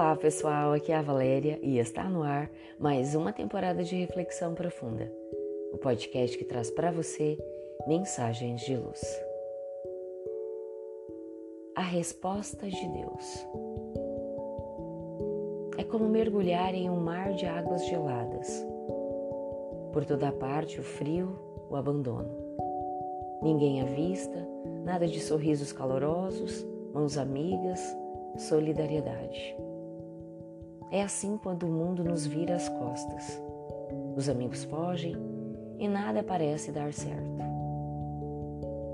Olá pessoal, aqui é a Valéria e está no ar mais uma temporada de Reflexão Profunda, o podcast que traz para você mensagens de luz. A resposta de Deus é como mergulhar em um mar de águas geladas. Por toda parte o frio, o abandono. Ninguém à vista, nada de sorrisos calorosos, mãos amigas, solidariedade. É assim quando o mundo nos vira as costas. Os amigos fogem e nada parece dar certo.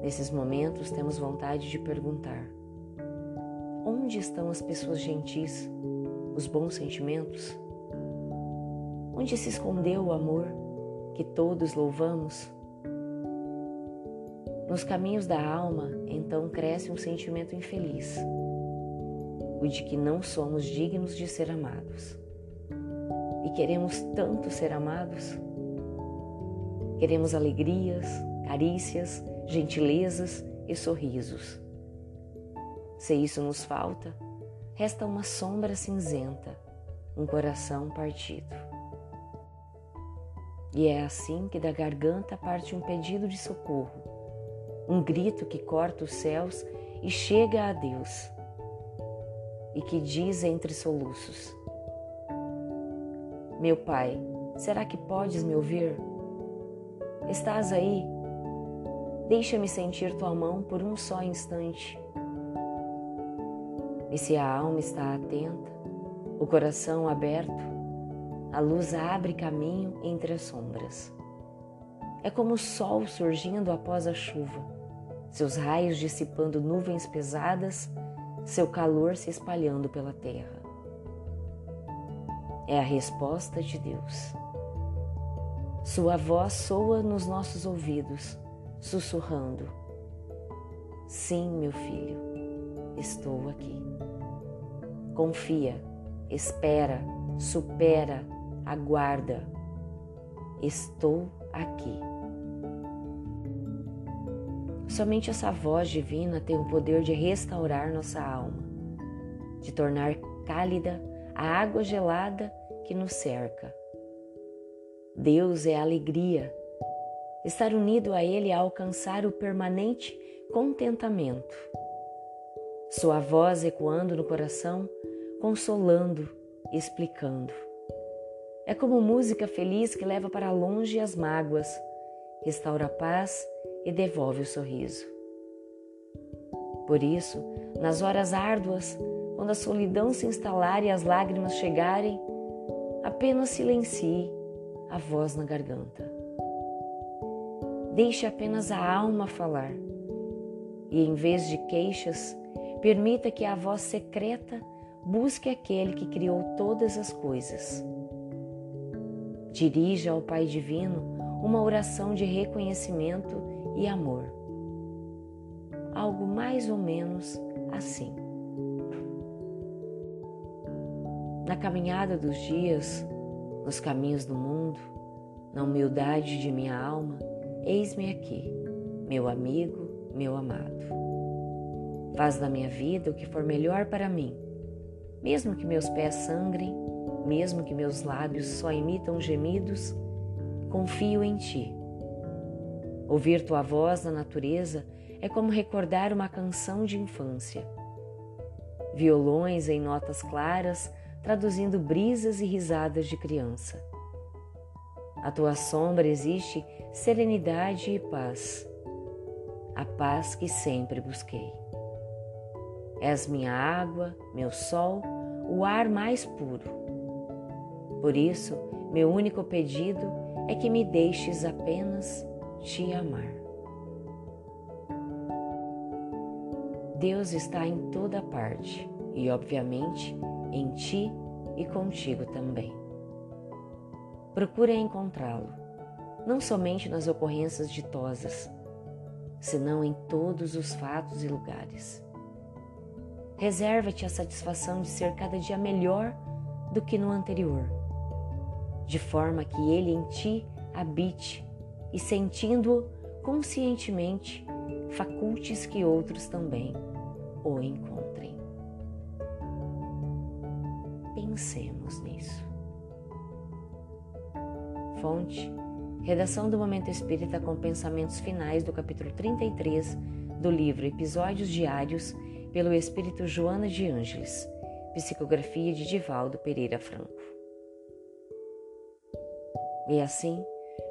Nesses momentos temos vontade de perguntar: onde estão as pessoas gentis, os bons sentimentos? Onde se escondeu o amor que todos louvamos? Nos caminhos da alma, então cresce um sentimento infeliz o de que não somos dignos de ser amados. E queremos tanto ser amados. Queremos alegrias, carícias, gentilezas e sorrisos. Se isso nos falta, resta uma sombra cinzenta, um coração partido. E é assim que da garganta parte um pedido de socorro, um grito que corta os céus e chega a Deus e que diz entre soluços: Meu pai, será que podes me ouvir? Estás aí? Deixa-me sentir tua mão por um só instante. E se a alma está atenta, o coração aberto, a luz abre caminho entre as sombras. É como o sol surgindo após a chuva, seus raios dissipando nuvens pesadas seu calor se espalhando pela terra. É a resposta de Deus. Sua voz soa nos nossos ouvidos, sussurrando: Sim, meu filho, estou aqui. Confia, espera, supera, aguarda. Estou aqui. Somente essa voz divina tem o poder de restaurar nossa alma, de tornar cálida a água gelada que nos cerca. Deus é alegria. Estar unido a Ele é alcançar o permanente contentamento. Sua voz ecoando no coração, consolando, explicando. É como música feliz que leva para longe as mágoas, restaura a paz e devolve o sorriso. Por isso, nas horas árduas, quando a solidão se instalar e as lágrimas chegarem, apenas silencie a voz na garganta. Deixe apenas a alma falar e, em vez de queixas, permita que a voz secreta busque aquele que criou todas as coisas. Dirija ao Pai Divino uma oração de reconhecimento e amor. Algo mais ou menos assim. Na caminhada dos dias, nos caminhos do mundo, na humildade de minha alma, eis-me aqui, meu amigo, meu amado. Faz da minha vida o que for melhor para mim, mesmo que meus pés sangrem, mesmo que meus lábios só imitam gemidos, confio em ti Ouvir tua voz na natureza é como recordar uma canção de infância. Violões em notas claras traduzindo brisas e risadas de criança. A tua sombra existe serenidade e paz, a paz que sempre busquei. És minha água, meu sol, o ar mais puro. Por isso, meu único pedido é que me deixes apenas te amar. Deus está em toda parte e, obviamente, em ti e contigo também. Procura encontrá-lo, não somente nas ocorrências ditosas, senão em todos os fatos e lugares. Reserva-te a satisfação de ser cada dia melhor do que no anterior, de forma que ele em ti habite e sentindo-o conscientemente, facultes que outros também o encontrem. pensemos nisso. Fonte: Redação do Momento Espírita com pensamentos finais do capítulo 33 do livro Episódios Diários pelo Espírito Joana de Ângeles. Psicografia de Divaldo Pereira Franco. E assim,